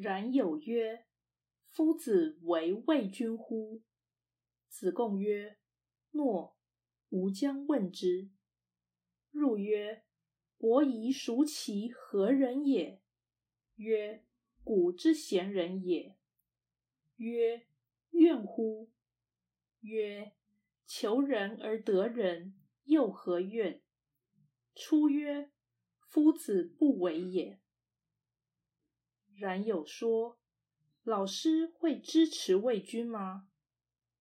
然有曰：“夫子为魏君乎？”子贡曰：“诺，吾将问之。”入曰：“伯夷孰其何人也？”曰：“古之贤人也。”曰：“怨乎？”曰：“求人而得人，又何怨？”出曰：“夫子不为也。”然有说：“老师会支持魏军吗？”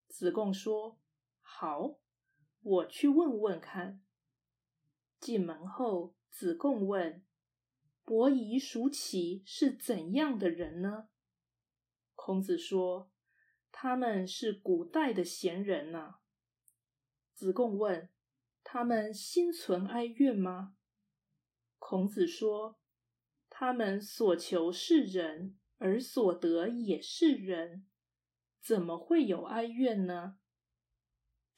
子贡说：“好，我去问问看。”进门后，子贡问：“伯夷、叔齐是怎样的人呢？”孔子说：“他们是古代的贤人呐。”子贡问：“他们心存哀怨吗？”孔子说：“他们所求是人，而所得也是人，怎么会有哀怨呢？”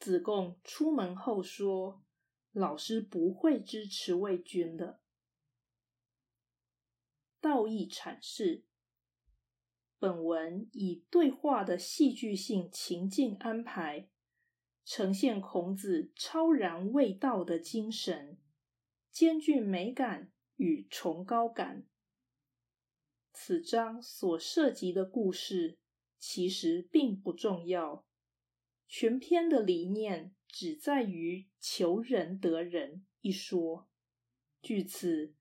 子贡出门后说：“老师不会支持魏军的。”道义阐释。本文以对话的戏剧性情境安排，呈现孔子超然未道的精神，兼具美感与崇高感。此章所涉及的故事其实并不重要，全篇的理念只在于“求仁得仁”一说。据此。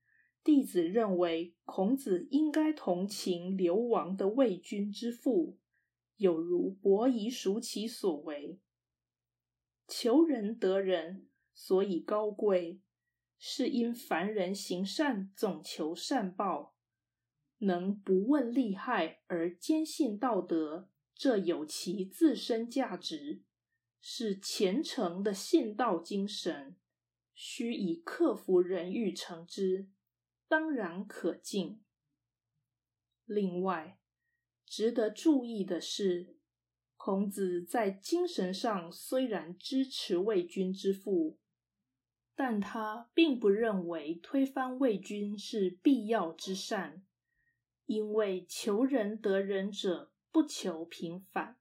弟子认为，孔子应该同情流亡的魏军之父，有如伯夷、叔齐所为。求仁得仁，所以高贵，是因凡人行善总求善报，能不问利害而坚信道德，这有其自身价值，是虔诚的信道精神，须以克服人欲成之。当然可敬。另外，值得注意的是，孔子在精神上虽然支持魏军之父，但他并不认为推翻魏军是必要之善，因为求仁得仁者不求平凡。